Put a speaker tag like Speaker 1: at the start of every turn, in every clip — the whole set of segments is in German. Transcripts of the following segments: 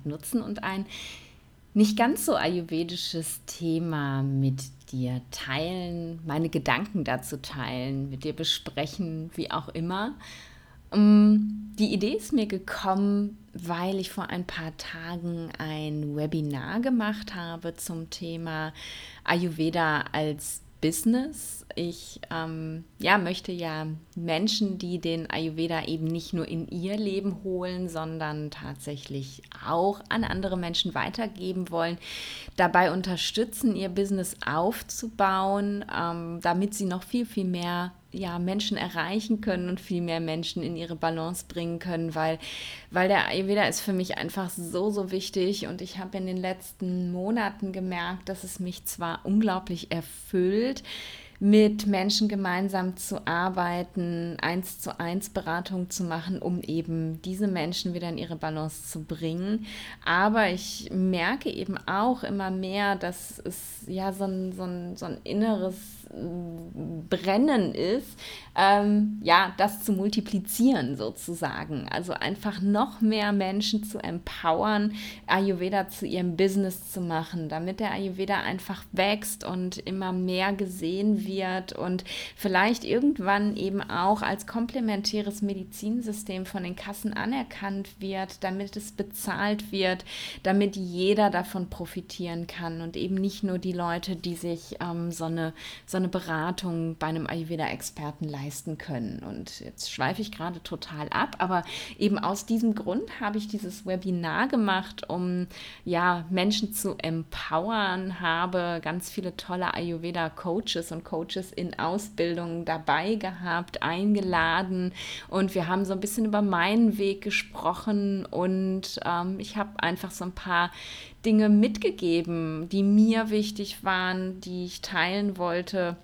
Speaker 1: Gelegenheit nutzen und ein nicht ganz so ayurvedisches Thema mit dir teilen, meine Gedanken dazu teilen, mit dir besprechen, wie auch immer. Ähm, die Idee ist mir gekommen, weil ich vor ein paar Tagen ein Webinar gemacht habe zum Thema Ayurveda als Business. Ich ähm, ja, möchte ja Menschen, die den Ayurveda eben nicht nur in ihr Leben holen, sondern tatsächlich auch an andere Menschen weitergeben wollen, dabei unterstützen, ihr Business aufzubauen, ähm, damit sie noch viel, viel mehr ja, Menschen erreichen können und viel mehr Menschen in ihre Balance bringen können, weil, weil der Ayurveda ist für mich einfach so, so wichtig. Und ich habe in den letzten Monaten gemerkt, dass es mich zwar unglaublich erfüllt, mit Menschen gemeinsam zu arbeiten, eins zu eins Beratung zu machen, um eben diese Menschen wieder in ihre Balance zu bringen. Aber ich merke eben auch immer mehr, dass es ja so ein, so ein, so ein inneres Brennen ist, ähm, ja, das zu multiplizieren sozusagen. Also einfach noch mehr Menschen zu empowern, Ayurveda zu ihrem Business zu machen, damit der Ayurveda einfach wächst und immer mehr gesehen wird und vielleicht irgendwann eben auch als komplementäres Medizinsystem von den Kassen anerkannt wird, damit es bezahlt wird, damit jeder davon profitieren kann und eben nicht nur die Leute, die sich ähm, so eine, so eine Beratung bei einem Ayurveda-Experten leisten können. Und jetzt schweife ich gerade total ab, aber eben aus diesem Grund habe ich dieses Webinar gemacht, um ja Menschen zu empowern, habe ganz viele tolle Ayurveda-Coaches und Coaches in Ausbildung dabei gehabt, eingeladen. Und wir haben so ein bisschen über meinen Weg gesprochen. Und ähm, ich habe einfach so ein paar Dinge mitgegeben, die mir wichtig waren, die ich teilen wollte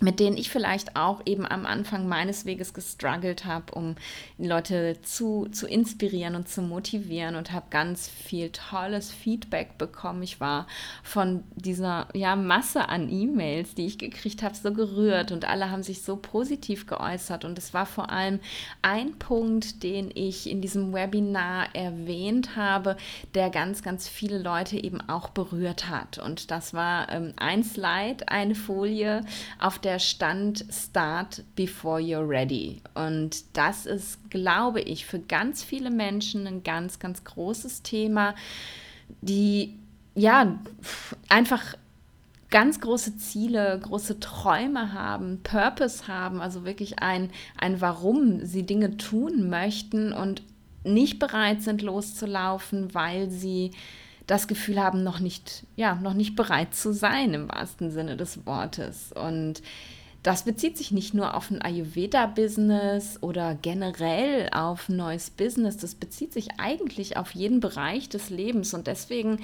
Speaker 1: mit denen ich vielleicht auch eben am Anfang meines Weges gestruggelt habe, um Leute zu, zu inspirieren und zu motivieren und habe ganz viel tolles Feedback bekommen. Ich war von dieser ja, Masse an E-Mails, die ich gekriegt habe, so gerührt und alle haben sich so positiv geäußert. Und es war vor allem ein Punkt, den ich in diesem Webinar erwähnt habe, der ganz, ganz viele Leute eben auch berührt hat. Und das war ähm, ein Slide, eine Folie, auf der stand Start before you're ready. Und das ist, glaube ich, für ganz viele Menschen ein ganz, ganz großes Thema, die ja einfach ganz große Ziele, große Träume haben, Purpose haben, also wirklich ein, ein Warum sie Dinge tun möchten und nicht bereit sind loszulaufen, weil sie das Gefühl haben, noch nicht, ja, noch nicht bereit zu sein im wahrsten Sinne des Wortes. Und das bezieht sich nicht nur auf ein Ayurveda-Business oder generell auf ein neues Business, das bezieht sich eigentlich auf jeden Bereich des Lebens. Und deswegen,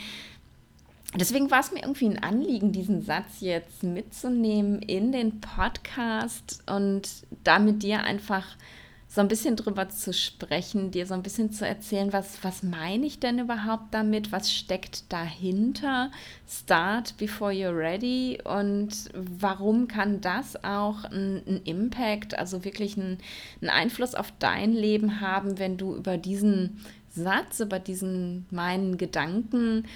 Speaker 1: deswegen war es mir irgendwie ein Anliegen, diesen Satz jetzt mitzunehmen in den Podcast und damit dir einfach so ein bisschen drüber zu sprechen, dir so ein bisschen zu erzählen, was, was meine ich denn überhaupt damit, was steckt dahinter, Start before you're ready und warum kann das auch einen Impact, also wirklich einen, einen Einfluss auf dein Leben haben, wenn du über diesen Satz, über diesen meinen Gedanken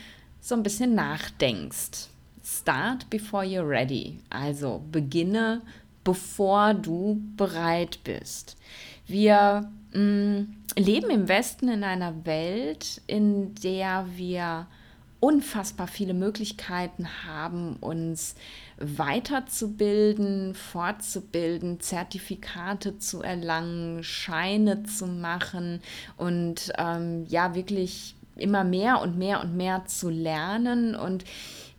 Speaker 1: so ein bisschen nachdenkst. Start before you're ready, also beginne, bevor du bereit bist. Wir mh, mm, leben im Westen in einer Welt, in der wir unfassbar viele Möglichkeiten haben, uns weiterzubilden, fortzubilden, Zertifikate zu erlangen, Scheine zu machen und ähm, ja, wirklich immer mehr und mehr und mehr zu lernen. Und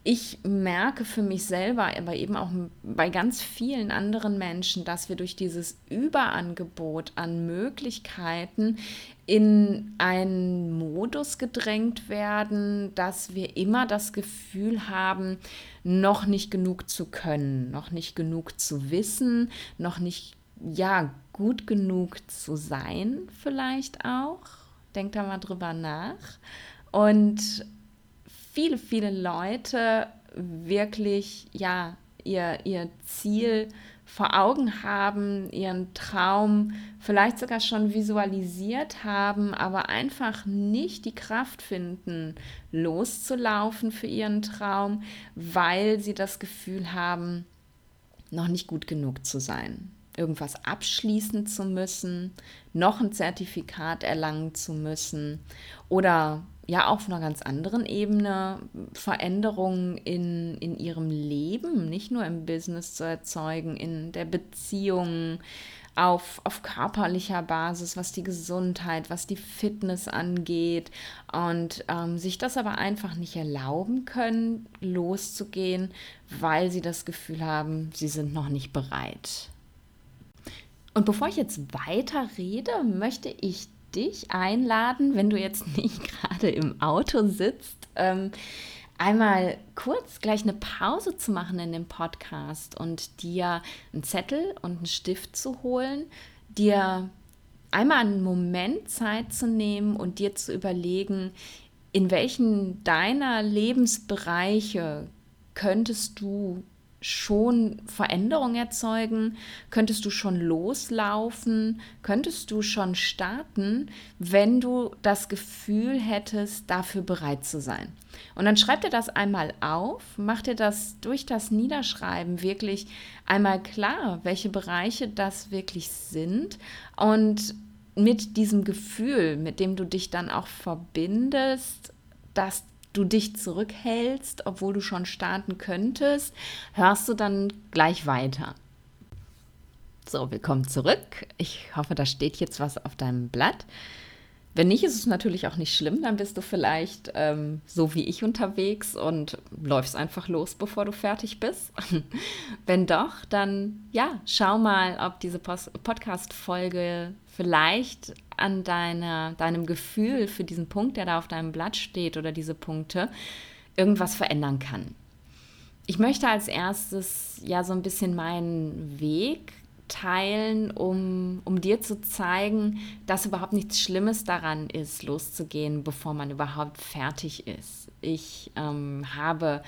Speaker 1: ich merke für mich selber, aber eben auch bei ganz vielen anderen Menschen, dass wir durch dieses Überangebot an Möglichkeiten in einen Modus gedrängt werden, dass wir immer das Gefühl haben, noch nicht genug zu können, noch nicht genug zu wissen, noch nicht ja gut genug zu sein, vielleicht auch. Denkt da mal drüber nach. Und viele, viele Leute wirklich, ja, ihr, ihr Ziel vor Augen haben, ihren Traum vielleicht sogar schon visualisiert haben, aber einfach nicht die Kraft finden, loszulaufen für ihren Traum, weil sie das Gefühl haben, noch nicht gut genug zu sein, irgendwas abschließen zu müssen, noch ein Zertifikat erlangen zu müssen oder ja auch auf einer ganz anderen Ebene Veränderungen in, in ihrem Leben, nicht nur im Business zu erzeugen, in der Beziehung, auf, auf körperlicher Basis, was die Gesundheit, was die Fitness angeht und ähm, sich das aber einfach nicht erlauben können, loszugehen, weil sie das Gefühl haben, sie sind noch nicht bereit. Und bevor ich jetzt weiter rede, möchte ich dich einladen, wenn du jetzt nicht gerade im Auto sitzt, ähm, einmal kurz gleich eine Pause zu machen in dem Podcast und dir einen Zettel und einen Stift zu holen, dir einmal einen Moment Zeit zu nehmen und dir zu überlegen, in welchen deiner Lebensbereiche könntest du schon Veränderung erzeugen? Könntest du schon loslaufen? Könntest du schon starten, wenn du das Gefühl hättest, dafür bereit zu sein? Und dann schreib dir das einmal auf, mach dir das durch das Niederschreiben wirklich einmal klar, welche Bereiche das wirklich sind und mit diesem Gefühl, mit dem du dich dann auch verbindest, dass du dich zurückhältst, obwohl du schon starten könntest, hörst du dann gleich weiter. So, willkommen zurück. Ich hoffe, da steht jetzt was auf deinem Blatt. Wenn nicht, ist es natürlich auch nicht schlimm. Dann bist du vielleicht ähm, so wie ich unterwegs und läufst einfach los, bevor du fertig bist. Wenn doch, dann ja, schau mal, ob diese Podcast-Folge vielleicht an deiner, deinem Gefühl für diesen Punkt, der da auf deinem Blatt steht oder diese Punkte, irgendwas verändern kann. Ich möchte als erstes ja so ein bisschen meinen Weg teilen, um, um dir zu zeigen, dass überhaupt nichts Schlimmes daran ist, loszugehen, bevor man überhaupt fertig ist. Ich ähm, habe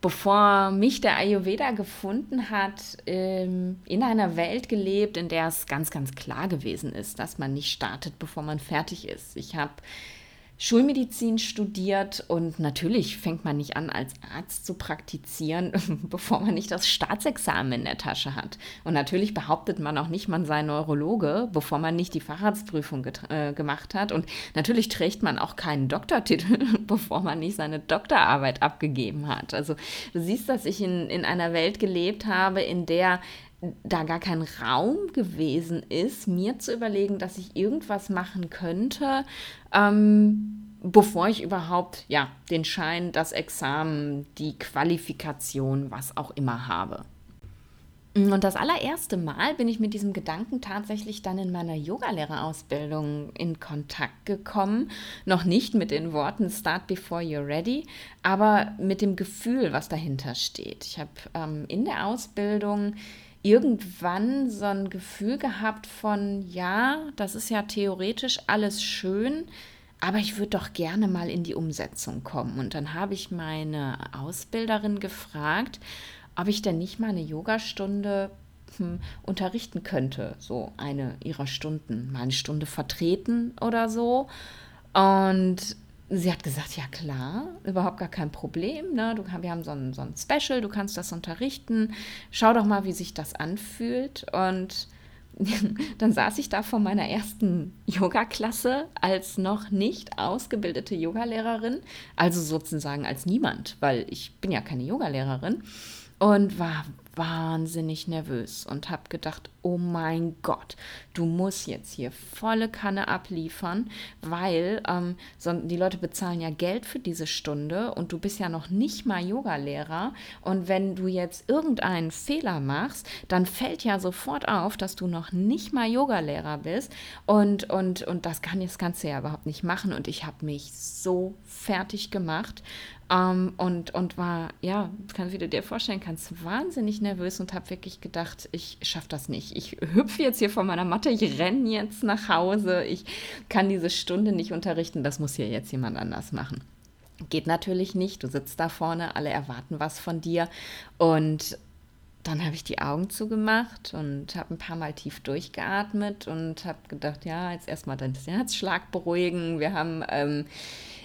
Speaker 1: bevor mich der Ayurveda gefunden hat, ähm, in einer Welt gelebt, in der es ganz, ganz klar gewesen ist, dass man nicht startet, bevor man fertig ist. Ich habe Schulmedizin studiert und natürlich fängt man nicht an, als Arzt zu praktizieren, bevor man nicht das Staatsexamen in der Tasche hat. Und natürlich behauptet man auch nicht, man sei Neurologe, bevor man nicht die Facharztprüfung äh, gemacht hat. Und natürlich trägt man auch keinen Doktortitel, bevor man nicht seine Doktorarbeit abgegeben hat. Also du siehst, dass ich in, in einer Welt gelebt habe, in der da gar kein Raum gewesen ist, mir zu überlegen, dass ich irgendwas machen könnte, ähm, bevor ich überhaupt ja den Schein, das Examen, die Qualifikation, was auch immer habe. Und das allererste Mal bin ich mit diesem Gedanken tatsächlich dann in meiner Yogalehrerausbildung in Kontakt gekommen. Noch nicht mit den Worten Start before you're ready, aber mit dem Gefühl, was dahinter steht. Ich habe ähm, in der Ausbildung irgendwann so ein Gefühl gehabt von, ja, das ist ja theoretisch alles schön, aber ich würde doch gerne mal in die Umsetzung kommen. Und dann habe ich meine Ausbilderin gefragt, ob ich denn nicht mal eine Yogastunde hm, unterrichten könnte, so eine ihrer Stunden, mal eine Stunde vertreten oder so. Und sie hat gesagt, ja klar, überhaupt gar kein Problem. Ne? Du, wir haben so ein, so ein Special, du kannst das unterrichten. Schau doch mal, wie sich das anfühlt. Und dann saß ich da vor meiner ersten Yoga-Klasse als noch nicht ausgebildete Yogalehrerin, also sozusagen als niemand, weil ich bin ja keine Yogalehrerin und war wahnsinnig nervös und habe gedacht, oh mein Gott, du musst jetzt hier volle Kanne abliefern, weil ähm, so, die Leute bezahlen ja Geld für diese Stunde und du bist ja noch nicht mal Yogalehrer und wenn du jetzt irgendeinen Fehler machst, dann fällt ja sofort auf, dass du noch nicht mal Yogalehrer bist und, und, und das kann das Ganze ja überhaupt nicht machen und ich habe mich so fertig gemacht ähm, und, und war, ja, kann, wie du dir vorstellen kannst, wahnsinnig nervös und habe wirklich gedacht, ich schaffe das nicht. Ich hüpfe jetzt hier von meiner Matte, ich renne jetzt nach Hause, ich kann diese Stunde nicht unterrichten, das muss hier jetzt jemand anders machen. Geht natürlich nicht, du sitzt da vorne, alle erwarten was von dir und dann habe ich die Augen zugemacht und habe ein paar Mal tief durchgeatmet und habe gedacht, ja, jetzt erstmal deinen Herzschlag beruhigen. Wir haben ähm,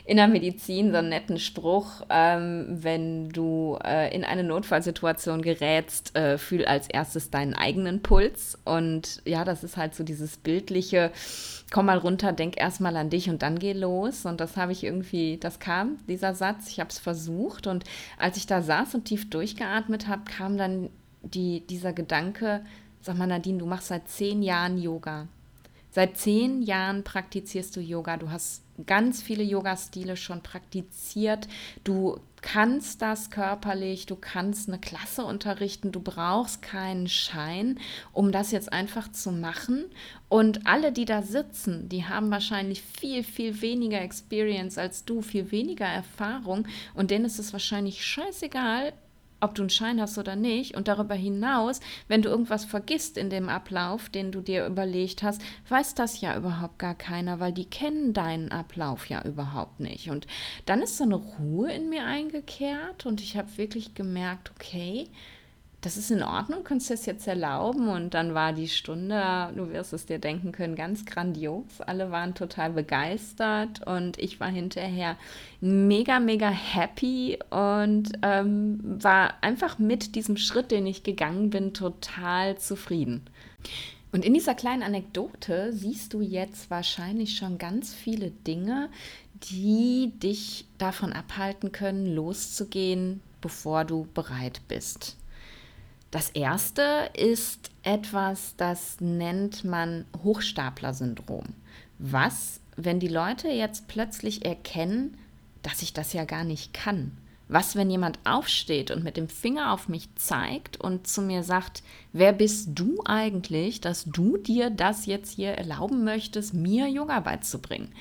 Speaker 1: in der Medizin so einen netten Spruch, ähm, wenn du äh, in eine Notfallsituation gerätst, äh, fühl als erstes deinen eigenen Puls. Und ja, das ist halt so dieses bildliche, komm mal runter, denk erstmal an dich und dann geh los. Und das habe ich irgendwie, das kam, dieser Satz, ich habe es versucht. Und als ich da saß und tief durchgeatmet habe, kam dann die, dieser Gedanke, sag mal Nadine, du machst seit zehn Jahren Yoga. Seit zehn Jahren praktizierst du Yoga. Du hast ganz viele Yoga-Stile schon praktiziert. Du kannst das körperlich, du kannst eine Klasse unterrichten, du brauchst keinen Schein, um das jetzt einfach zu machen. Und alle, die da sitzen, die haben wahrscheinlich viel, viel weniger Experience als du, viel weniger Erfahrung. Und denen ist es wahrscheinlich scheißegal, ob du einen Schein hast oder nicht. Und darüber hinaus, wenn du irgendwas vergisst in dem Ablauf, den du dir überlegt hast, weiß das ja überhaupt gar keiner, weil die kennen deinen Ablauf ja überhaupt nicht. Und dann ist so eine Ruhe in mir eingekehrt und ich habe wirklich gemerkt, okay, das ist in Ordnung, kannst du das jetzt erlauben? Und dann war die Stunde, du wirst es dir denken können, ganz grandios. Alle waren total begeistert und ich war hinterher mega, mega happy und ähm, war einfach mit diesem Schritt, den ich gegangen bin, total zufrieden. Und in dieser kleinen Anekdote siehst du jetzt wahrscheinlich schon ganz viele Dinge, die dich davon abhalten können, loszugehen, bevor du bereit bist. Das erste ist etwas, das nennt man Hochstapler-Syndrom. Was, wenn die Leute jetzt plötzlich erkennen, dass ich das ja gar nicht kann? Was, wenn jemand aufsteht und mit dem Finger auf mich zeigt und zu mir sagt, wer bist du eigentlich, dass du dir das jetzt hier erlauben möchtest, mir Yoga beizubringen?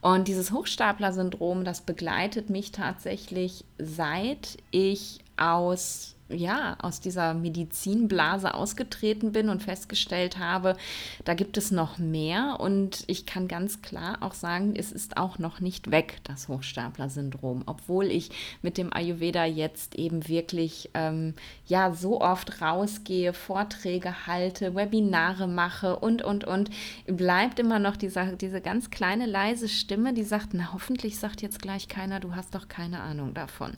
Speaker 1: Und dieses Hochstapler-Syndrom, das begleitet mich tatsächlich, seit ich aus ja, aus dieser Medizinblase ausgetreten bin und festgestellt habe, da gibt es noch mehr. Und ich kann ganz klar auch sagen, es ist auch noch nicht weg, das Hochstapler-Syndrom. Obwohl ich mit dem Ayurveda jetzt eben wirklich ähm, ja so oft rausgehe, Vorträge halte, Webinare mache und, und, und, bleibt immer noch diese, diese ganz kleine leise Stimme, die sagt, na hoffentlich sagt jetzt gleich keiner, du hast doch keine Ahnung davon.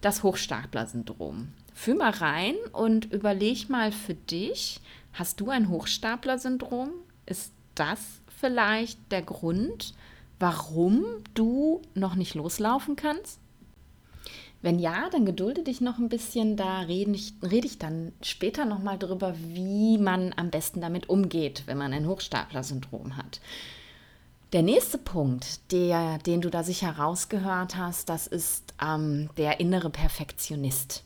Speaker 1: Das Hochstapler-Syndrom. Fühl mal rein und überleg mal für dich, hast du ein Hochstapler-Syndrom? Ist das vielleicht der Grund, warum du noch nicht loslaufen kannst? Wenn ja, dann gedulde dich noch ein bisschen, da rede ich, rede ich dann später nochmal drüber, wie man am besten damit umgeht, wenn man ein Hochstapler-Syndrom hat. Der nächste Punkt, der, den du da sicher rausgehört hast, das ist ähm, der innere Perfektionist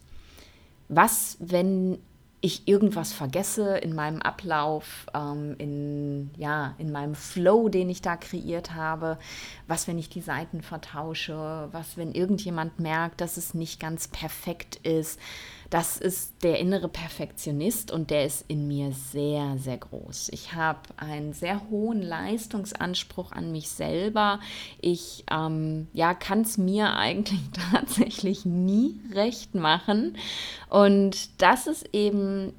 Speaker 1: was, wenn ich irgendwas vergesse in meinem Ablauf, ähm, in, ja, in meinem Flow, den ich da kreiert habe, was, wenn ich die Seiten vertausche, was, wenn irgendjemand merkt, dass es nicht ganz perfekt ist, das ist der innere Perfektionist und der ist in mir sehr, sehr groß. Ich habe einen sehr hohen Leistungsanspruch an mich selber. Ich ähm, ja, kann es mir eigentlich tatsächlich nie recht machen. Und das ist eben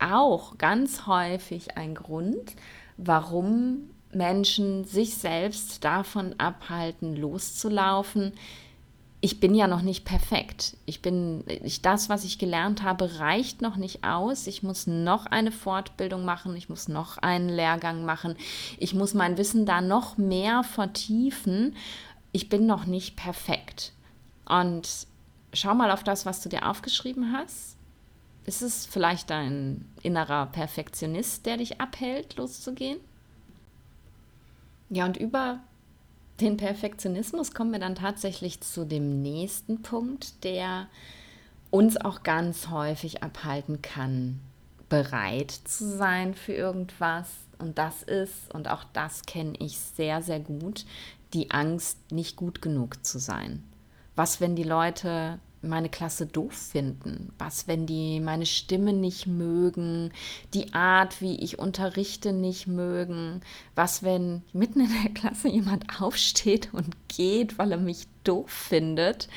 Speaker 1: auch ganz häufig ein Grund, warum Menschen sich selbst davon abhalten, loszulaufen, ich bin ja noch nicht perfekt. Ich bin, ich, das, was ich gelernt habe, reicht noch nicht aus. Ich muss noch eine Fortbildung machen, ich muss noch einen Lehrgang machen, ich muss mein Wissen da noch mehr vertiefen. Ich bin noch nicht perfekt. Und schau mal auf das, was du dir aufgeschrieben hast. Ist es vielleicht ein innerer Perfektionist, der dich abhält, loszugehen? Ja, und über den Perfektionismus kommen wir dann tatsächlich zu dem nächsten Punkt, der uns auch ganz häufig abhalten kann, bereit zu sein für irgendwas. Und das ist, und auch das kenne ich sehr, sehr gut, die Angst, nicht gut genug zu sein. Was, wenn die Leute meine Klasse doof finden? Was, wenn die meine Stimme nicht mögen, die Art, wie ich unterrichte, nicht mögen? Was, wenn mitten in der Klasse jemand aufsteht und geht, weil er mich doof findet?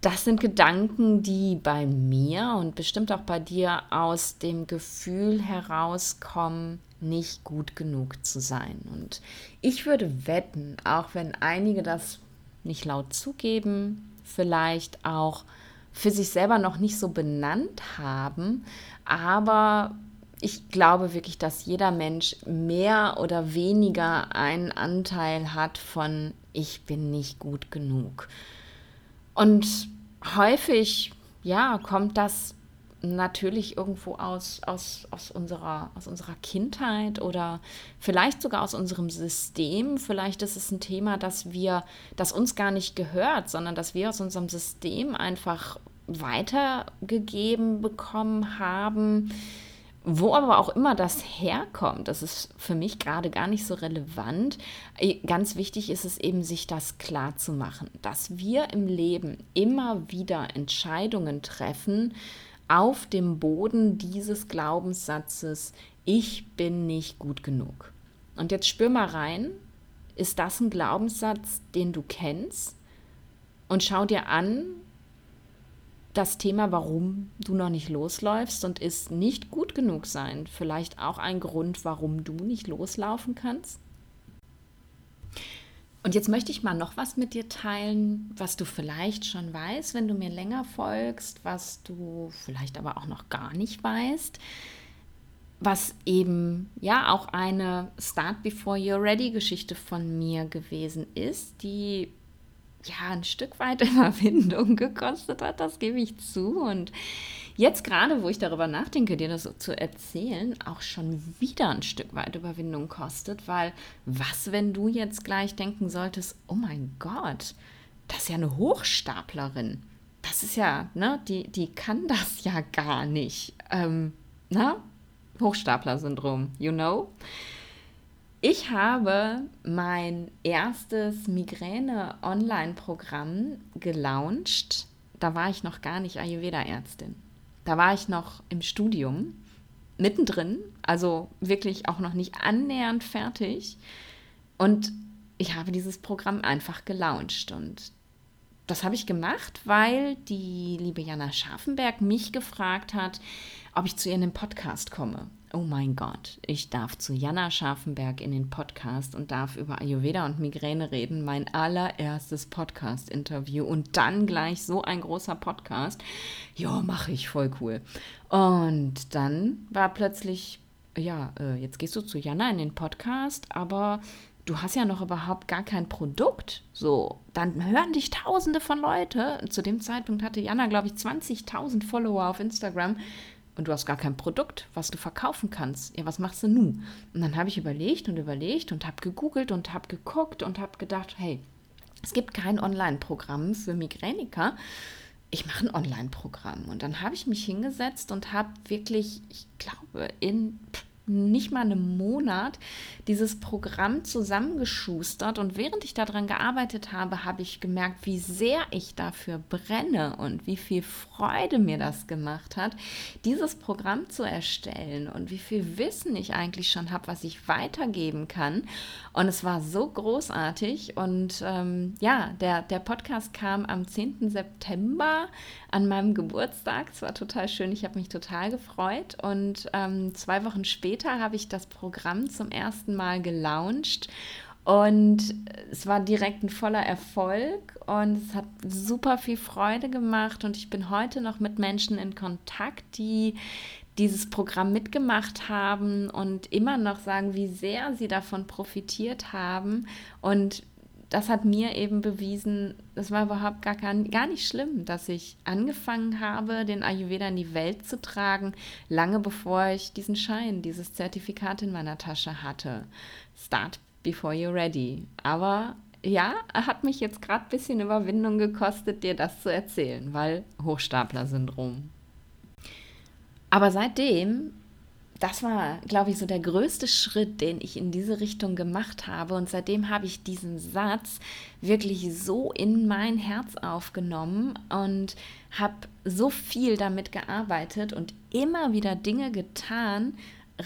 Speaker 1: das sind Gedanken, die bei mir und bestimmt auch bei dir aus dem Gefühl herauskommen, nicht gut genug zu sein. Und ich würde wetten, auch wenn einige das nicht laut zugeben, vielleicht auch für sich selber noch nicht so benannt haben, aber ich glaube wirklich, dass jeder Mensch mehr oder weniger einen Anteil hat von ich bin nicht gut genug. Und häufig, ja, kommt das natürlich irgendwo aus, aus, aus, unserer, aus unserer Kindheit oder vielleicht sogar aus unserem System. Vielleicht ist es ein Thema, das wir, das uns gar nicht gehört, sondern dass wir aus unserem System einfach weitergegeben bekommen haben wo aber auch immer das herkommt, das ist für mich gerade gar nicht so relevant. Ganz wichtig ist es eben, sich das klar zu machen, dass wir im Leben immer wieder Entscheidungen treffen auf dem Boden dieses Glaubenssatzes, ich bin nicht gut genug. Und jetzt spür mal rein, ist das ein Glaubenssatz, den du kennst? Und schau dir an, das Thema, warum du noch nicht losläufst und ist nicht gut genug sein, vielleicht auch ein Grund, warum du nicht loslaufen kannst? Und jetzt möchte ich mal noch was mit dir teilen, was du vielleicht schon weißt, wenn du mir länger folgst, was du vielleicht aber auch noch gar nicht weißt, was eben ja auch eine Start Before You're Ready Geschichte von mir gewesen ist, die ja ein Stück weit Überwindung gekostet hat, das gebe ich zu. Und jetzt gerade, wo ich darüber nachdenke, dir das so zu erzählen, auch schon wieder ein Stück weit Überwindung kostet, weil was, wenn du jetzt gleich denken solltest, oh mein Gott, das ist ja eine Hochstaplerin. Das ist ja, ne, die, die kann das ja gar nicht. Ähm, na? Hochstapler-Syndrom, you know? Ich habe mein erstes Migräne-Online-Programm gelauncht. Da war ich noch gar nicht Ayurveda-Ärztin. Da war ich noch im Studium, mittendrin, also wirklich auch noch nicht annähernd fertig. Und ich habe dieses Programm einfach gelauncht. Und das habe ich gemacht, weil die liebe Jana Scharfenberg mich gefragt hat, ob ich zu ihr in den Podcast komme. Oh mein Gott, ich darf zu Jana Scharfenberg in den Podcast und darf über Ayurveda und Migräne reden. Mein allererstes Podcast-Interview und dann gleich so ein großer Podcast. Ja, mache ich voll cool. Und dann war plötzlich, ja, äh, jetzt gehst du zu Jana in den Podcast, aber du hast ja noch überhaupt gar kein Produkt. So, dann hören dich tausende von Leute. Zu dem Zeitpunkt hatte Jana, glaube ich, 20.000 Follower auf Instagram und du hast gar kein Produkt, was du verkaufen kannst. Ja, was machst du nun? Und dann habe ich überlegt und überlegt und habe gegoogelt und habe geguckt und habe gedacht, hey, es gibt kein Online-Programm für Migräniker. Ich mache ein Online-Programm. Und dann habe ich mich hingesetzt und habe wirklich, ich glaube, in nicht mal einem Monat dieses Programm zusammengeschustert und während ich daran gearbeitet habe, habe ich gemerkt, wie sehr ich dafür brenne und wie viel Freude mir das gemacht hat, dieses Programm zu erstellen und wie viel Wissen ich eigentlich schon habe, was ich weitergeben kann. Und es war so großartig und ähm, ja, der, der Podcast kam am 10. September an meinem Geburtstag. Es war total schön, ich habe mich total gefreut und ähm, zwei Wochen später später habe ich das Programm zum ersten Mal gelauncht und es war direkt ein voller Erfolg und es hat super viel Freude gemacht und ich bin heute noch mit Menschen in Kontakt, die dieses Programm mitgemacht haben und immer noch sagen, wie sehr sie davon profitiert haben und das hat mir eben bewiesen, es war überhaupt gar, gar nicht schlimm, dass ich angefangen habe, den Ayurveda in die Welt zu tragen, lange bevor ich diesen Schein, dieses Zertifikat in meiner Tasche hatte. Start before you're ready. Aber ja, hat mich jetzt gerade ein bisschen Überwindung gekostet, dir das zu erzählen, weil Hochstapler-Syndrom. Aber seitdem das war, glaube ich, so der größte Schritt, den ich in diese Richtung gemacht habe. Und seitdem habe ich diesen Satz wirklich so in mein Herz aufgenommen und habe so viel damit gearbeitet und immer wieder Dinge getan,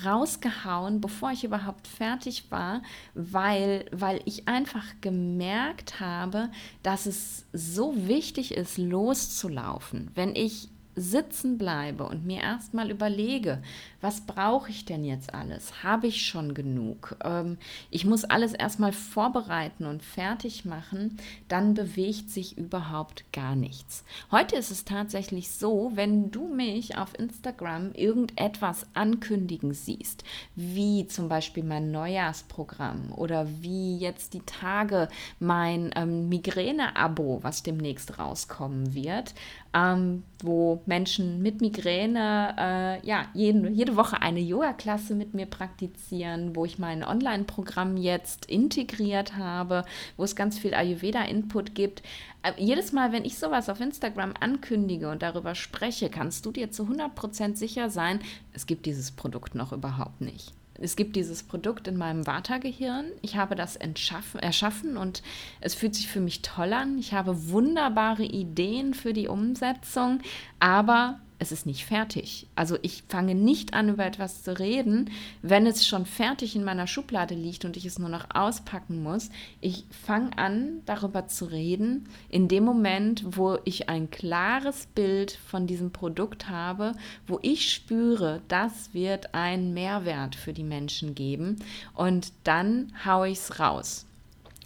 Speaker 1: rausgehauen, bevor ich überhaupt fertig war, weil, weil ich einfach gemerkt habe, dass es so wichtig ist, loszulaufen. Wenn ich sitzen bleibe und mir erstmal überlege, was brauche ich denn jetzt alles? Habe ich schon genug? Ähm, ich muss alles erstmal vorbereiten und fertig machen, dann bewegt sich überhaupt gar nichts. Heute ist es tatsächlich so, wenn du mich auf Instagram irgendetwas ankündigen siehst, wie zum Beispiel mein Neujahrsprogramm oder wie jetzt die Tage mein ähm, Migräne-Abo, was demnächst rauskommen wird, ähm, wo Menschen mit Migräne äh, ja, jeden, jede Woche eine Yoga-Klasse mit mir praktizieren, wo ich mein Online-Programm jetzt integriert habe, wo es ganz viel Ayurveda-Input gibt. Äh, jedes Mal, wenn ich sowas auf Instagram ankündige und darüber spreche, kannst du dir zu 100% sicher sein, es gibt dieses Produkt noch überhaupt nicht es gibt dieses Produkt in meinem Vata-Gehirn. Ich habe das erschaffen und es fühlt sich für mich toll an. Ich habe wunderbare Ideen für die Umsetzung, aber es ist nicht fertig. Also ich fange nicht an, über etwas zu reden, wenn es schon fertig in meiner Schublade liegt und ich es nur noch auspacken muss. Ich fange an, darüber zu reden, in dem Moment, wo ich ein klares Bild von diesem Produkt habe, wo ich spüre, das wird einen Mehrwert für die Menschen geben und dann haue ich es raus.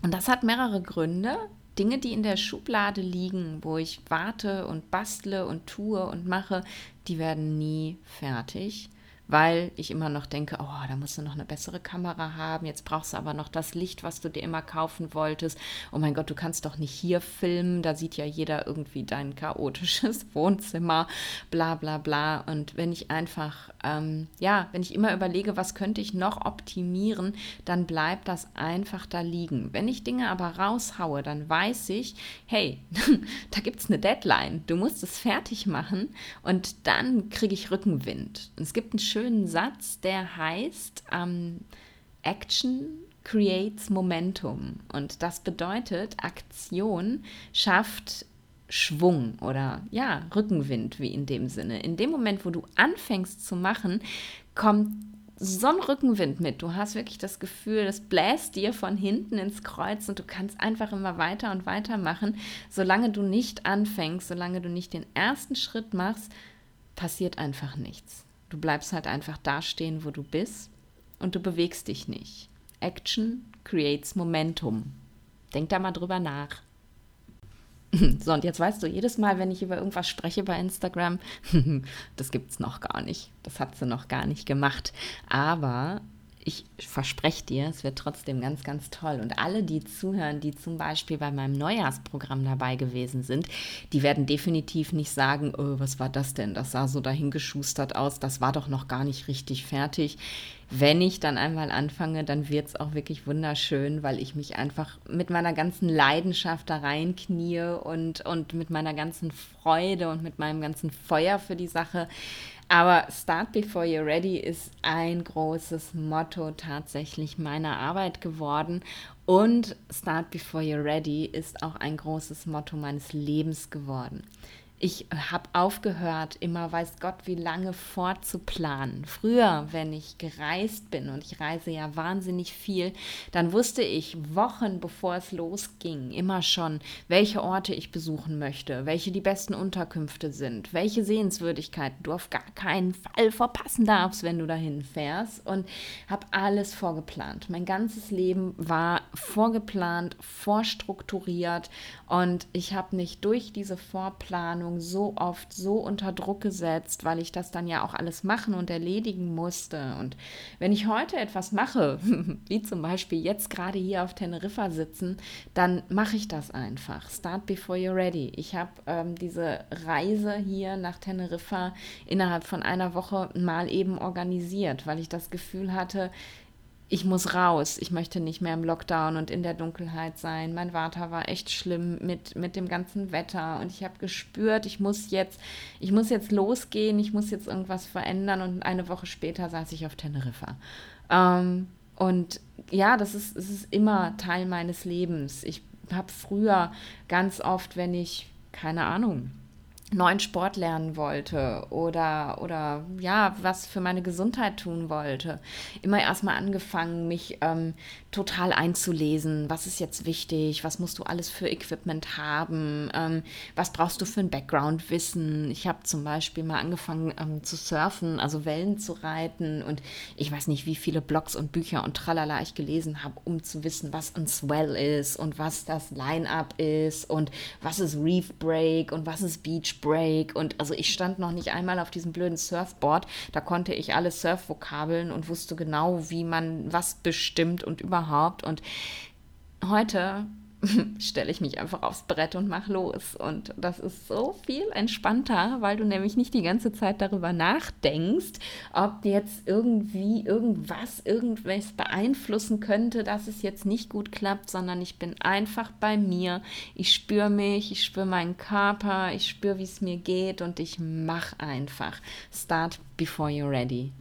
Speaker 1: Und das hat mehrere Gründe. Dinge, die in der Schublade liegen, wo ich warte und bastle und tue und mache, die werden nie fertig weil ich immer noch denke, oh, da musst du noch eine bessere Kamera haben, jetzt brauchst du aber noch das Licht, was du dir immer kaufen wolltest. Oh mein Gott, du kannst doch nicht hier filmen, da sieht ja jeder irgendwie dein chaotisches Wohnzimmer, bla bla bla. Und wenn ich einfach, ähm, ja, wenn ich immer überlege, was könnte ich noch optimieren, dann bleibt das einfach da liegen. Wenn ich Dinge aber raushaue, dann weiß ich, hey, da gibt es eine Deadline, du musst es fertig machen und dann kriege ich Rückenwind. Es gibt einen schönen Satz, der heißt, ähm, Action creates Momentum. Und das bedeutet, Aktion schafft Schwung oder ja, Rückenwind, wie in dem Sinne. In dem Moment, wo du anfängst zu machen, kommt so ein Rückenwind mit. Du hast wirklich das Gefühl, das bläst dir von hinten ins Kreuz und du kannst einfach immer weiter und weiter machen. Solange du nicht anfängst, solange du nicht den ersten Schritt machst, passiert einfach nichts. Du bleibst halt einfach dastehen, wo du bist und du bewegst dich nicht. Action creates Momentum. Denk da mal drüber nach. So, und jetzt weißt du, jedes Mal, wenn ich über irgendwas spreche bei Instagram, das gibt es noch gar nicht. Das hat sie noch gar nicht gemacht. Aber ich verspreche dir, es wird trotzdem ganz, ganz toll. Und alle, die zuhören, die zum Beispiel bei meinem Neujahrsprogramm dabei gewesen sind, die werden definitiv nicht sagen, oh, was war das denn? Das sah so dahingeschustert aus, das war doch noch gar nicht richtig fertig. Wenn ich dann einmal anfange, dann wird es auch wirklich wunderschön, weil ich mich einfach mit meiner ganzen Leidenschaft da reinknie und, und mit meiner ganzen Freude und mit meinem ganzen Feuer für die Sache aber Start Before You're Ready ist ein großes Motto tatsächlich meiner Arbeit geworden. Und Start Before You're Ready ist auch ein großes Motto meines Lebens geworden. Ich habe aufgehört, immer weiß Gott wie lange vorzuplanen. Früher, wenn ich gereist bin, und ich reise ja wahnsinnig viel, dann wusste ich Wochen bevor es losging immer schon, welche Orte ich besuchen möchte, welche die besten Unterkünfte sind, welche Sehenswürdigkeiten du auf gar keinen Fall verpassen darfst, wenn du dahin fährst. Und habe alles vorgeplant. Mein ganzes Leben war vorgeplant, vorstrukturiert und ich habe mich durch diese Vorplanung Planung so oft so unter Druck gesetzt, weil ich das dann ja auch alles machen und erledigen musste. Und wenn ich heute etwas mache, wie zum Beispiel jetzt gerade hier auf Teneriffa sitzen, dann mache ich das einfach. Start before you're ready. Ich habe ähm, diese Reise hier nach Teneriffa innerhalb von einer Woche mal eben organisiert, weil ich das Gefühl hatte, ich muss raus, ich möchte nicht mehr im Lockdown und in der Dunkelheit sein. Mein Vater war echt schlimm mit, mit dem ganzen Wetter und ich habe gespürt, ich muss jetzt, ich muss jetzt losgehen, ich muss jetzt irgendwas verändern und eine Woche später saß ich auf Teneriffa. Ähm, und ja, das ist, das ist immer Teil meines Lebens. Ich habe früher ganz oft, wenn ich, keine Ahnung, neuen Sport lernen wollte oder, oder ja, was für meine Gesundheit tun wollte. Immer erstmal angefangen, mich ähm, total einzulesen. Was ist jetzt wichtig? Was musst du alles für Equipment haben? Ähm, was brauchst du für ein Background-Wissen? Ich habe zum Beispiel mal angefangen ähm, zu surfen, also Wellen zu reiten und ich weiß nicht, wie viele Blogs und Bücher und Tralala ich gelesen habe, um zu wissen, was ein Swell ist und was das Line-Up ist und was ist Reef Break und was ist Beach Break und also ich stand noch nicht einmal auf diesem blöden Surfboard. Da konnte ich alle Surfvokabeln und wusste genau, wie man was bestimmt und überhaupt. Und heute stelle ich mich einfach aufs Brett und mache los. Und das ist so viel entspannter, weil du nämlich nicht die ganze Zeit darüber nachdenkst, ob jetzt irgendwie irgendwas, irgendwas beeinflussen könnte, dass es jetzt nicht gut klappt, sondern ich bin einfach bei mir. Ich spüre mich, ich spüre meinen Körper, ich spüre, wie es mir geht und ich mache einfach. Start before you're ready.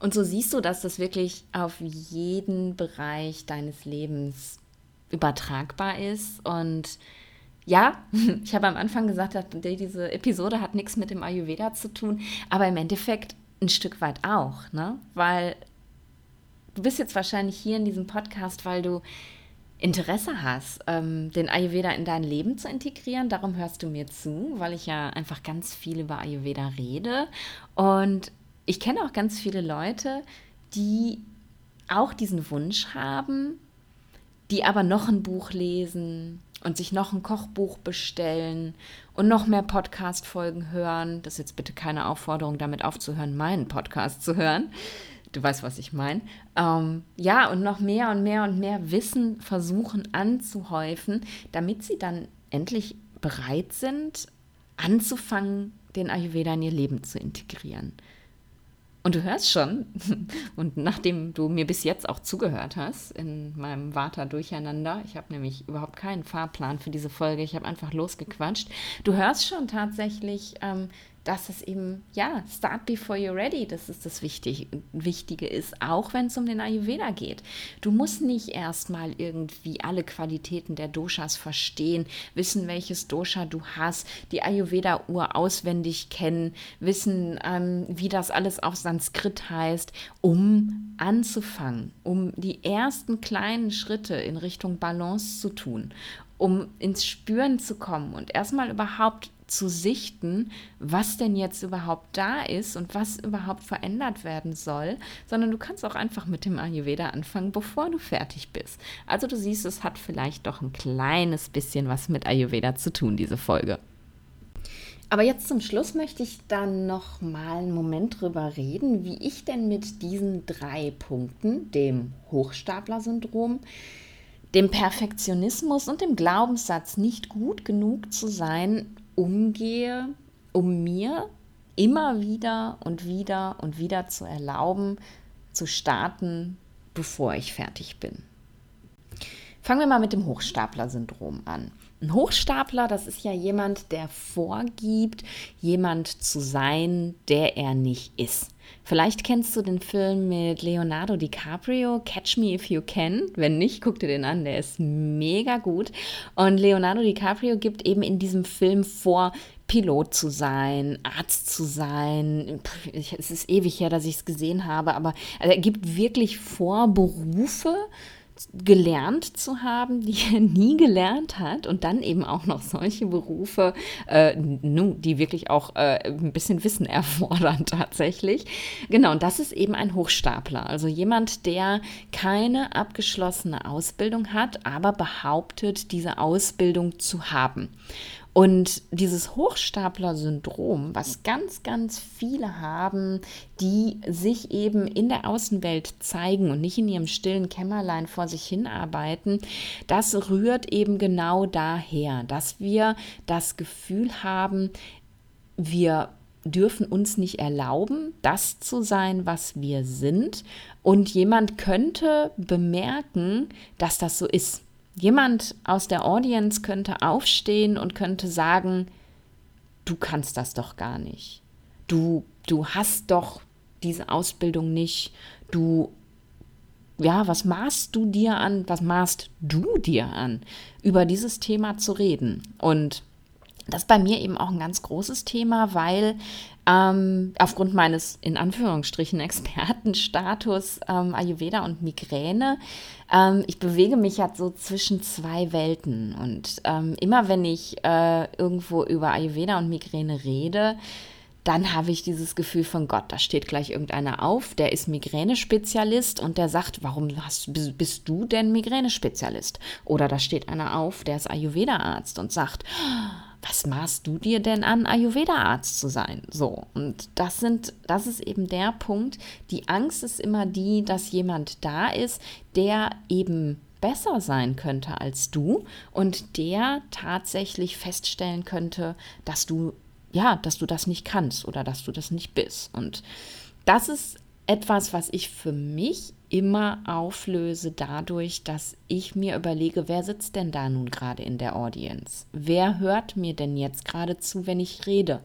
Speaker 1: Und so siehst du, dass das wirklich auf jeden Bereich deines Lebens übertragbar ist. Und ja, ich habe am Anfang gesagt, diese Episode hat nichts mit dem Ayurveda zu tun, aber im Endeffekt ein Stück weit auch, ne? Weil du bist jetzt wahrscheinlich hier in diesem Podcast, weil du Interesse hast, ähm, den Ayurveda in dein Leben zu integrieren. Darum hörst du mir zu, weil ich ja einfach ganz viel über Ayurveda rede. Und ich kenne auch ganz viele Leute, die auch diesen Wunsch haben, die aber noch ein Buch lesen und sich noch ein Kochbuch bestellen und noch mehr Podcast-Folgen hören. Das ist jetzt bitte keine Aufforderung, damit aufzuhören, meinen Podcast zu hören. Du weißt, was ich meine. Ähm, ja, und noch mehr und mehr und mehr Wissen versuchen anzuhäufen, damit sie dann endlich bereit sind, anzufangen, den Ayurveda in ihr Leben zu integrieren. Und du hörst schon, und nachdem du mir bis jetzt auch zugehört hast in meinem Vata Durcheinander, ich habe nämlich überhaupt keinen Fahrplan für diese Folge, ich habe einfach losgequatscht, du hörst schon tatsächlich, ähm, dass es eben, ja, start before you're ready, das ist das Wichtige, Wichtige ist, auch wenn es um den Ayurveda geht. Du musst nicht erstmal irgendwie alle Qualitäten der Doshas verstehen, wissen, welches Dosha du hast, die Ayurveda-Uhr auswendig kennen, wissen, ähm, wie das alles auf Sanskrit heißt, um anzufangen, um die ersten kleinen Schritte in Richtung Balance zu tun um ins Spüren zu kommen und erstmal überhaupt zu sichten, was denn jetzt überhaupt da ist und was überhaupt verändert werden soll, sondern du kannst auch einfach mit dem Ayurveda anfangen, bevor du fertig bist. Also du siehst, es hat vielleicht doch ein kleines bisschen was mit Ayurveda zu tun, diese Folge. Aber jetzt zum Schluss möchte ich dann noch mal einen Moment drüber reden, wie ich denn mit diesen drei Punkten, dem Hochstapler-Syndrom, dem Perfektionismus und dem Glaubenssatz, nicht gut genug zu sein, umgehe, um mir immer wieder und wieder und wieder zu erlauben, zu starten, bevor ich fertig bin. Fangen wir mal mit dem Hochstapler-Syndrom an. Ein Hochstapler, das ist ja jemand, der vorgibt, jemand zu sein, der er nicht ist. Vielleicht kennst du den Film mit Leonardo DiCaprio, Catch Me If You Can. Wenn nicht, guck dir den an, der ist mega gut. Und Leonardo DiCaprio gibt eben in diesem Film vor, Pilot zu sein, Arzt zu sein. Es ist ewig her, dass ich es gesehen habe, aber er gibt wirklich vor, Berufe gelernt zu haben, die er nie gelernt hat und dann eben auch noch solche Berufe, äh, die wirklich auch äh, ein bisschen Wissen erfordern tatsächlich. Genau, und das ist eben ein Hochstapler, also jemand, der keine abgeschlossene Ausbildung hat, aber behauptet, diese Ausbildung zu haben. Und dieses Hochstapler-Syndrom, was ganz, ganz viele haben, die sich eben in der Außenwelt zeigen und nicht in ihrem stillen Kämmerlein vor sich hinarbeiten, das rührt eben genau daher, dass wir das Gefühl haben, wir dürfen uns nicht erlauben, das zu sein, was wir sind. Und jemand könnte bemerken, dass das so ist. Jemand aus der Audience könnte aufstehen und könnte sagen, du kannst das doch gar nicht. Du, du hast doch diese Ausbildung nicht. Du, ja, was maßt du dir an, was maßt du dir an, über dieses Thema zu reden? Und Das ist bei mir eben auch ein ganz großes Thema, weil ähm, aufgrund meines in Anführungsstrichen Expertenstatus ähm, Ayurveda und Migräne, ähm, ich bewege mich ja so zwischen zwei Welten. Und ähm, immer wenn ich äh, irgendwo über Ayurveda und Migräne rede, dann habe ich dieses Gefühl von Gott, da steht gleich irgendeiner auf, der ist Migränespezialist und der sagt, warum hast, bist du denn Migränespezialist? Oder da steht einer auf, der ist Ayurveda-Arzt und sagt, was maßt du dir denn an, Ayurveda-Arzt zu sein? So, und das sind, das ist eben der Punkt. Die Angst ist immer die, dass jemand da ist, der eben besser sein könnte als du und der tatsächlich feststellen könnte, dass du ja, dass du das nicht kannst oder dass du das nicht bist. Und das ist etwas, was ich für mich immer auflöse dadurch, dass ich mir überlege, wer sitzt denn da nun gerade in der Audience? Wer hört mir denn jetzt gerade zu, wenn ich rede?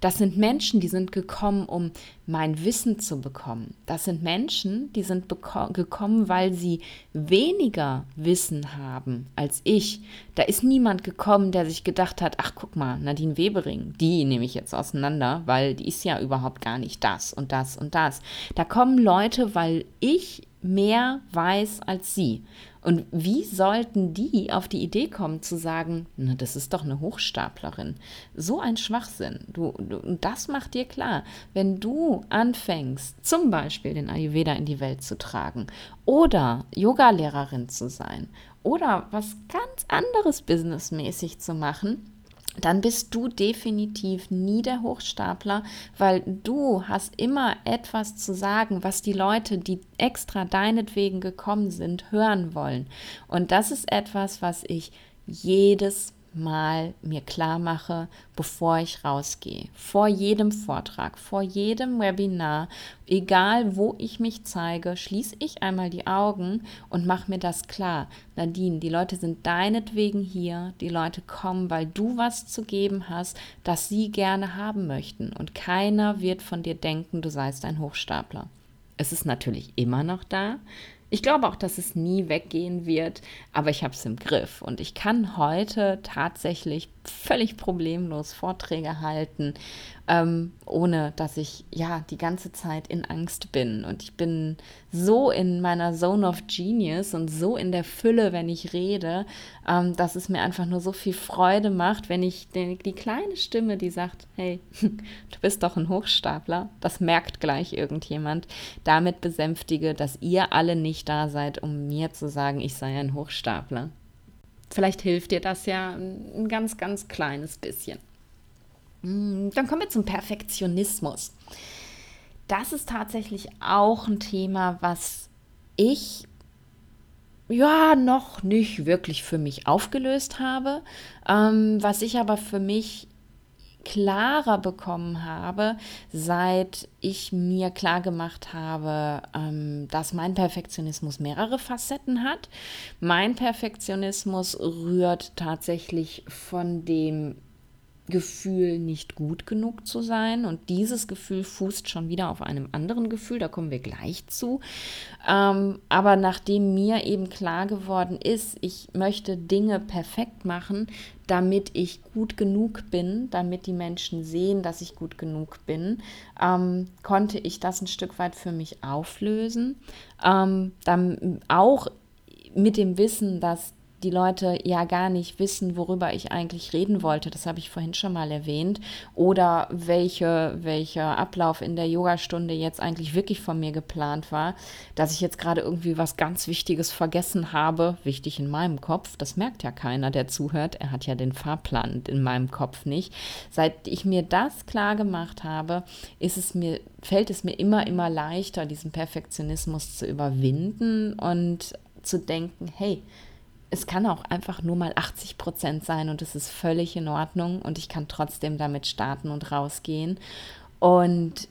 Speaker 1: Das sind Menschen, die sind gekommen, um mein Wissen zu bekommen. Das sind Menschen, die sind gekommen, weil sie weniger Wissen haben als ich. Da ist niemand gekommen, der sich gedacht hat, ach guck mal, Nadine Webering, die nehme ich jetzt auseinander, weil die ist ja überhaupt gar nicht das und das und das. Da kommen Leute, weil ich mehr weiß als sie. Und wie sollten die auf die Idee kommen zu sagen, na, das ist doch eine Hochstaplerin? So ein Schwachsinn. Du, du, das macht dir klar, wenn du anfängst, zum Beispiel den Ayurveda in die Welt zu tragen oder Yogalehrerin zu sein oder was ganz anderes businessmäßig zu machen, dann bist du definitiv nie der Hochstapler, weil du hast immer etwas zu sagen, was die Leute, die extra deinetwegen gekommen sind, hören wollen. Und das ist etwas, was ich jedes mal mir klar mache, bevor ich rausgehe. Vor jedem Vortrag, vor jedem Webinar, egal wo ich mich zeige, schließe ich einmal die Augen und mache mir das klar. Nadine, die Leute sind deinetwegen hier, die Leute kommen, weil du was zu geben hast, das sie gerne haben möchten. Und keiner wird von dir denken, du seist ein Hochstapler. Es ist natürlich immer noch da. Ich glaube auch, dass es nie weggehen wird, aber ich habe es im Griff. Und ich kann heute tatsächlich völlig problemlos Vorträge halten, ähm, ohne dass ich ja die ganze Zeit in Angst bin. Und ich bin so in meiner Zone of Genius und so in der Fülle, wenn ich rede, ähm, dass es mir einfach nur so viel Freude macht, wenn ich die, die kleine Stimme, die sagt, hey, du bist doch ein Hochstapler, das merkt gleich irgendjemand, damit besänftige, dass ihr alle nicht da seid, um mir zu sagen, ich sei ein Hochstapler. Vielleicht hilft dir das ja ein ganz, ganz kleines bisschen. Mm, dann kommen wir zum Perfektionismus. Das ist tatsächlich auch ein Thema, was ich ja noch nicht wirklich für mich aufgelöst habe, ähm, was ich aber für mich klarer bekommen habe, seit ich mir klar gemacht habe, ähm, dass mein Perfektionismus mehrere Facetten hat. Mein Perfektionismus rührt tatsächlich von dem Gefühl, nicht gut genug zu sein. Und dieses Gefühl fußt schon wieder auf einem anderen Gefühl, da kommen wir gleich zu. Ähm, aber nachdem mir eben klar geworden ist, ich möchte Dinge perfekt machen, damit ich gut genug bin, damit die Menschen sehen, dass ich gut genug bin, ähm, konnte ich das ein Stück weit für mich auflösen. Ähm, dann auch mit dem Wissen, dass die Leute ja gar nicht wissen, worüber ich eigentlich reden wollte. Das habe ich vorhin schon mal erwähnt. Oder welche, welcher Ablauf in der Yogastunde jetzt eigentlich wirklich von mir geplant war. Dass ich jetzt gerade irgendwie was ganz Wichtiges vergessen habe. Wichtig in meinem Kopf. Das merkt ja keiner, der zuhört. Er hat ja den Fahrplan in meinem Kopf nicht. Seit ich mir das klar gemacht habe, ist es mir, fällt es mir immer, immer leichter, diesen Perfektionismus zu überwinden und zu denken, hey, es kann auch einfach nur mal 80 Prozent sein und es ist völlig in Ordnung und ich kann trotzdem damit starten und rausgehen. Und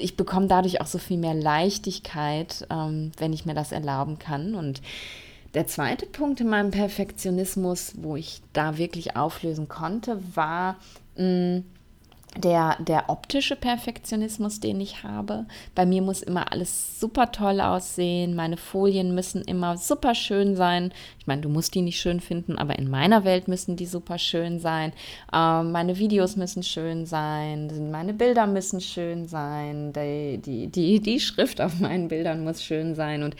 Speaker 1: ich bekomme dadurch auch so viel mehr Leichtigkeit, ähm, wenn ich mir das erlauben kann. Und der zweite Punkt in meinem Perfektionismus, wo ich da wirklich auflösen konnte, war, mh, der, der optische Perfektionismus, den ich habe. Bei mir muss immer alles super toll aussehen. Meine Folien müssen immer super schön sein. Ich meine, du musst die nicht schön finden, aber in meiner Welt müssen die super schön sein. Ähm, meine Videos müssen schön sein. Meine Bilder müssen schön sein. Die, die, die, die Schrift auf meinen Bildern muss schön sein. Und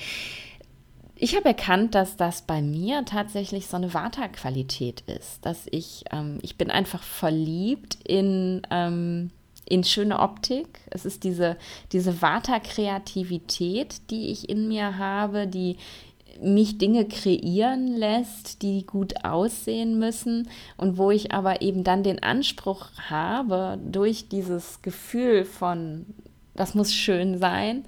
Speaker 1: ich habe erkannt, dass das bei mir tatsächlich so eine Vata-Qualität ist, dass ich, ähm, ich bin einfach verliebt in, ähm, in schöne Optik. Es ist diese, diese Vata-Kreativität, die ich in mir habe, die mich Dinge kreieren lässt, die gut aussehen müssen und wo ich aber eben dann den Anspruch habe, durch dieses Gefühl von, das muss schön sein,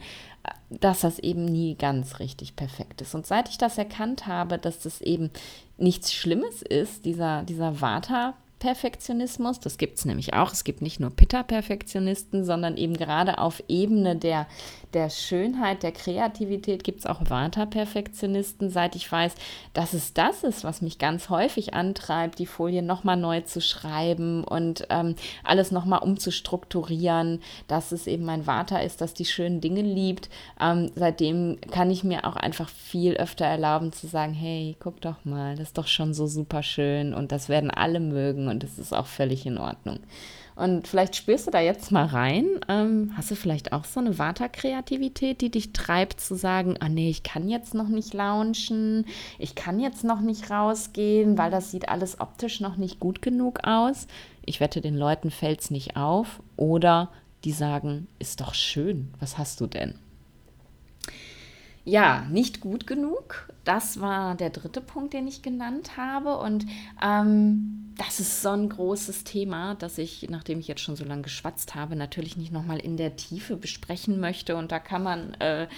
Speaker 1: dass das eben nie ganz richtig perfekt ist. Und seit ich das erkannt habe, dass das eben nichts Schlimmes ist, dieser, dieser Vata, Perfektionismus, das gibt es nämlich auch. Es gibt nicht nur Pitta-Perfektionisten, sondern eben gerade auf Ebene der, der Schönheit, der Kreativität gibt es auch Vata-Perfektionisten, seit ich weiß, dass es das ist, was mich ganz häufig antreibt, die Folien nochmal neu zu schreiben und ähm, alles nochmal umzustrukturieren, dass es eben mein Vata ist, das die schönen Dinge liebt. Ähm, seitdem kann ich mir auch einfach viel öfter erlauben zu sagen, hey, guck doch mal, das ist doch schon so super schön und das werden alle mögen und das ist auch völlig in Ordnung. Und vielleicht spürst du da jetzt mal rein. Ähm, hast du vielleicht auch so eine Vata-Kreativität, die dich treibt zu sagen, ah nee, ich kann jetzt noch nicht launchen, ich kann jetzt noch nicht rausgehen, weil das sieht alles optisch noch nicht gut genug aus. Ich wette, den Leuten fällt es nicht auf. Oder die sagen, ist doch schön, was hast du denn? Ja, nicht gut genug. Das war der dritte Punkt, den ich genannt habe. Und ähm, das ist so ein großes Thema, das ich, nachdem ich jetzt schon so lange geschwatzt habe, natürlich nicht nochmal in der Tiefe besprechen möchte. Und da kann man äh,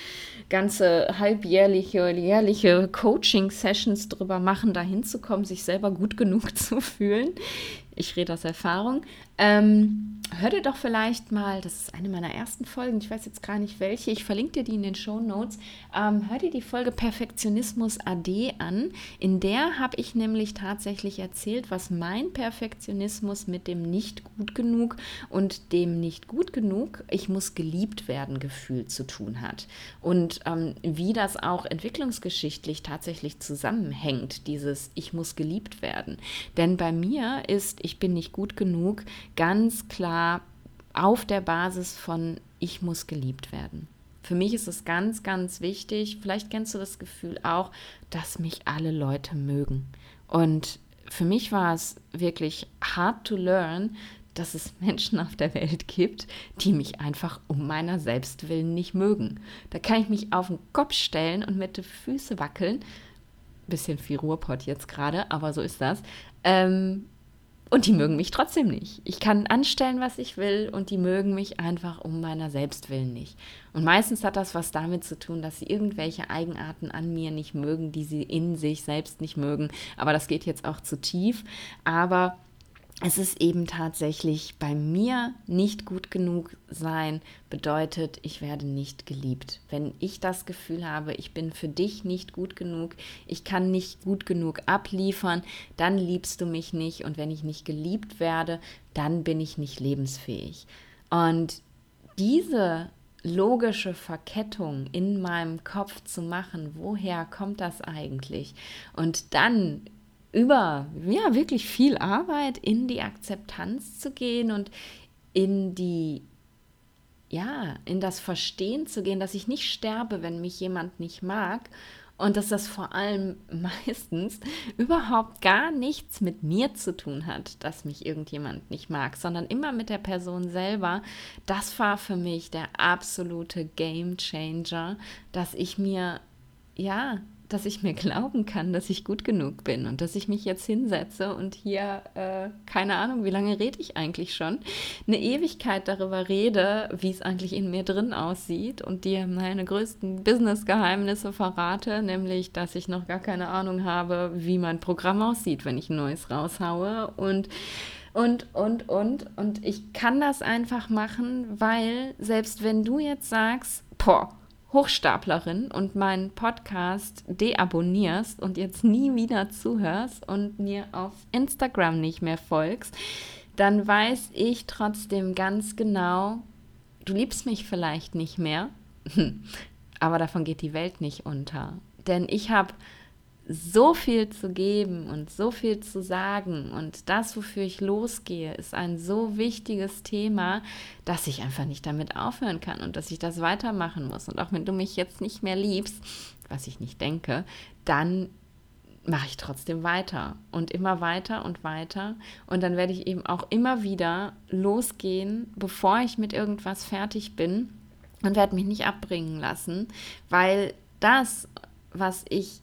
Speaker 1: ganze halbjährliche, jährliche Coaching-Sessions drüber machen, da hinzukommen, sich selber gut genug zu fühlen ich rede aus Erfahrung. Ähm, hör dir doch vielleicht mal, das ist eine meiner ersten Folgen, ich weiß jetzt gar nicht welche, ich verlinke dir die in den Show Notes. Ähm, hör dir die Folge Perfektionismus AD an. In der habe ich nämlich tatsächlich erzählt, was mein Perfektionismus mit dem nicht gut genug und dem nicht gut genug, ich muss geliebt werden Gefühl zu tun hat. Und ähm, wie das auch entwicklungsgeschichtlich tatsächlich zusammenhängt, dieses ich muss geliebt werden. Denn bei mir ist ich bin nicht gut genug, ganz klar auf der Basis von ich muss geliebt werden. Für mich ist es ganz, ganz wichtig, vielleicht kennst du das Gefühl auch, dass mich alle Leute mögen. Und für mich war es wirklich hard to learn, dass es Menschen auf der Welt gibt, die mich einfach um meiner selbst willen nicht mögen. Da kann ich mich auf den Kopf stellen und mit den Füßen wackeln. Bisschen viel Ruhrpott jetzt gerade, aber so ist das. Ähm, und die mögen mich trotzdem nicht. Ich kann anstellen, was ich will, und die mögen mich einfach um meiner selbst willen nicht. Und meistens hat das was damit zu tun, dass sie irgendwelche Eigenarten an mir nicht mögen, die sie in sich selbst nicht mögen. Aber das geht jetzt auch zu tief. Aber es ist eben tatsächlich bei mir nicht gut genug sein, bedeutet, ich werde nicht geliebt. Wenn ich das Gefühl habe, ich bin für dich nicht gut genug, ich kann nicht gut genug abliefern, dann liebst du mich nicht. Und wenn ich nicht geliebt werde, dann bin ich nicht lebensfähig. Und diese logische Verkettung in meinem Kopf zu machen, woher kommt das eigentlich? Und dann über ja wirklich viel Arbeit in die Akzeptanz zu gehen und in die ja, in das Verstehen zu gehen, dass ich nicht sterbe, wenn mich jemand nicht mag und dass das vor allem meistens überhaupt gar nichts mit mir zu tun hat, dass mich irgendjemand nicht mag, sondern immer mit der Person selber. Das war für mich der absolute Game Changer, dass ich mir ja dass ich mir glauben kann, dass ich gut genug bin und dass ich mich jetzt hinsetze und hier, äh, keine Ahnung, wie lange rede ich eigentlich schon, eine Ewigkeit darüber rede, wie es eigentlich in mir drin aussieht und dir meine größten Business-Geheimnisse verrate, nämlich, dass ich noch gar keine Ahnung habe, wie mein Programm aussieht, wenn ich ein neues raushaue und und, und, und. Und ich kann das einfach machen, weil selbst wenn du jetzt sagst, boah, Hochstaplerin und meinen Podcast deabonnierst und jetzt nie wieder zuhörst und mir auf Instagram nicht mehr folgst, dann weiß ich trotzdem ganz genau, du liebst mich vielleicht nicht mehr, aber davon geht die Welt nicht unter. Denn ich habe so viel zu geben und so viel zu sagen. Und das, wofür ich losgehe, ist ein so wichtiges Thema, dass ich einfach nicht damit aufhören kann und dass ich das weitermachen muss. Und auch wenn du mich jetzt nicht mehr liebst, was ich nicht denke, dann mache ich trotzdem weiter und immer weiter und weiter. Und dann werde ich eben auch immer wieder losgehen, bevor ich mit irgendwas fertig bin und werde mich nicht abbringen lassen, weil das, was ich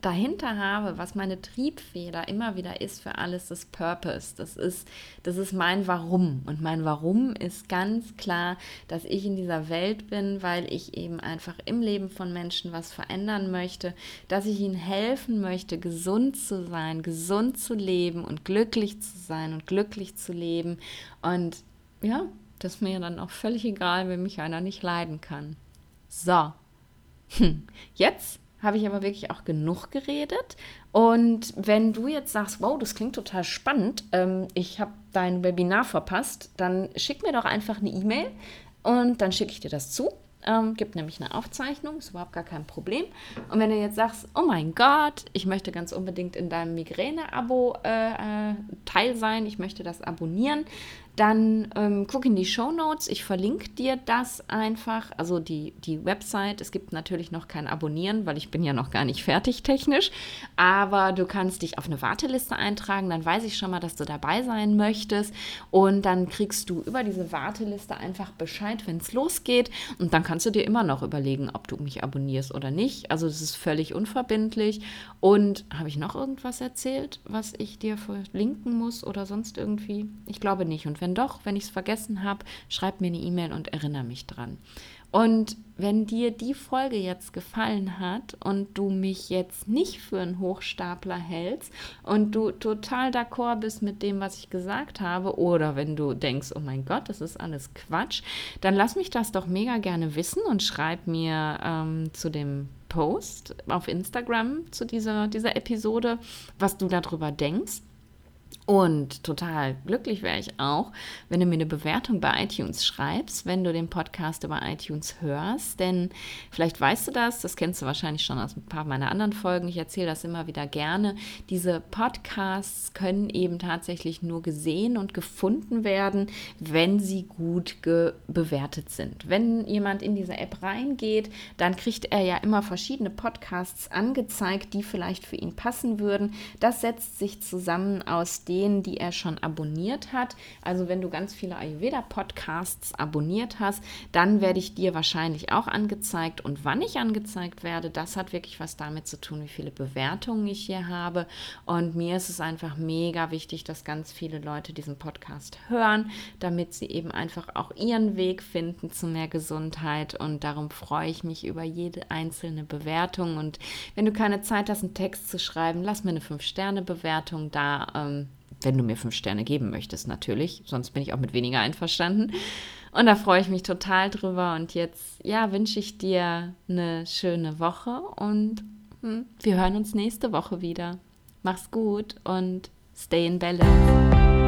Speaker 1: dahinter habe, was meine Triebfeder immer wieder ist für alles, das Purpose. Das ist, das ist mein Warum. Und mein Warum ist ganz klar, dass ich in dieser Welt bin, weil ich eben einfach im Leben von Menschen was verändern möchte, dass ich ihnen helfen möchte, gesund zu sein, gesund zu leben und glücklich zu sein und glücklich zu leben. Und ja, das ist mir dann auch völlig egal, wenn mich einer nicht leiden kann. So, jetzt habe ich aber wirklich auch genug geredet. Und wenn du jetzt sagst, wow, das klingt total spannend, ähm, ich habe dein Webinar verpasst, dann schick mir doch einfach eine E-Mail und dann schicke ich dir das zu. Ähm, gibt nämlich eine Aufzeichnung, ist überhaupt gar kein Problem. Und wenn du jetzt sagst, oh mein Gott, ich möchte ganz unbedingt in deinem Migräne-Abo äh, äh, teil sein, ich möchte das abonnieren, dann ähm, guck in die Show Notes. Ich verlinke dir das einfach. Also die, die Website. Es gibt natürlich noch kein Abonnieren, weil ich bin ja noch gar nicht fertig technisch. Aber du kannst dich auf eine Warteliste eintragen. Dann weiß ich schon mal, dass du dabei sein möchtest. Und dann kriegst du über diese Warteliste einfach Bescheid, wenn es losgeht. Und dann kannst du dir immer noch überlegen, ob du mich abonnierst oder nicht. Also es ist völlig unverbindlich. Und habe ich noch irgendwas erzählt, was ich dir verlinken muss oder sonst irgendwie? Ich glaube nicht. Und wenn doch, wenn ich es vergessen habe, schreib mir eine E-Mail und erinnere mich dran. Und wenn dir die Folge jetzt gefallen hat und du mich jetzt nicht für einen Hochstapler hältst und du total d'accord bist mit dem, was ich gesagt habe, oder wenn du denkst, oh mein Gott, das ist alles Quatsch, dann lass mich das doch mega gerne wissen und schreib mir ähm, zu dem Post auf Instagram zu dieser, dieser Episode, was du darüber denkst. Und total glücklich wäre ich auch, wenn du mir eine Bewertung bei iTunes schreibst, wenn du den Podcast über iTunes hörst. Denn vielleicht weißt du das, das kennst du wahrscheinlich schon aus ein paar meiner anderen Folgen. Ich erzähle das immer wieder gerne. Diese Podcasts können eben tatsächlich nur gesehen und gefunden werden, wenn sie gut bewertet sind. Wenn jemand in diese App reingeht, dann kriegt er ja immer verschiedene Podcasts angezeigt, die vielleicht für ihn passen würden. Das setzt sich zusammen aus den denen, die er schon abonniert hat. Also wenn du ganz viele Ayurveda-Podcasts abonniert hast, dann werde ich dir wahrscheinlich auch angezeigt. Und wann ich angezeigt werde, das hat wirklich was damit zu tun, wie viele Bewertungen ich hier habe. Und mir ist es einfach mega wichtig, dass ganz viele Leute diesen Podcast hören, damit sie eben einfach auch ihren Weg finden zu mehr Gesundheit. Und darum freue ich mich über jede einzelne Bewertung. Und wenn du keine Zeit hast, einen Text zu schreiben, lass mir eine 5-Sterne-Bewertung da. Ähm, wenn du mir fünf Sterne geben möchtest, natürlich. Sonst bin ich auch mit weniger einverstanden. Und da freue ich mich total drüber. Und jetzt, ja, wünsche ich dir eine schöne Woche und hm, wir hören uns nächste Woche wieder. Mach's gut und stay in balance.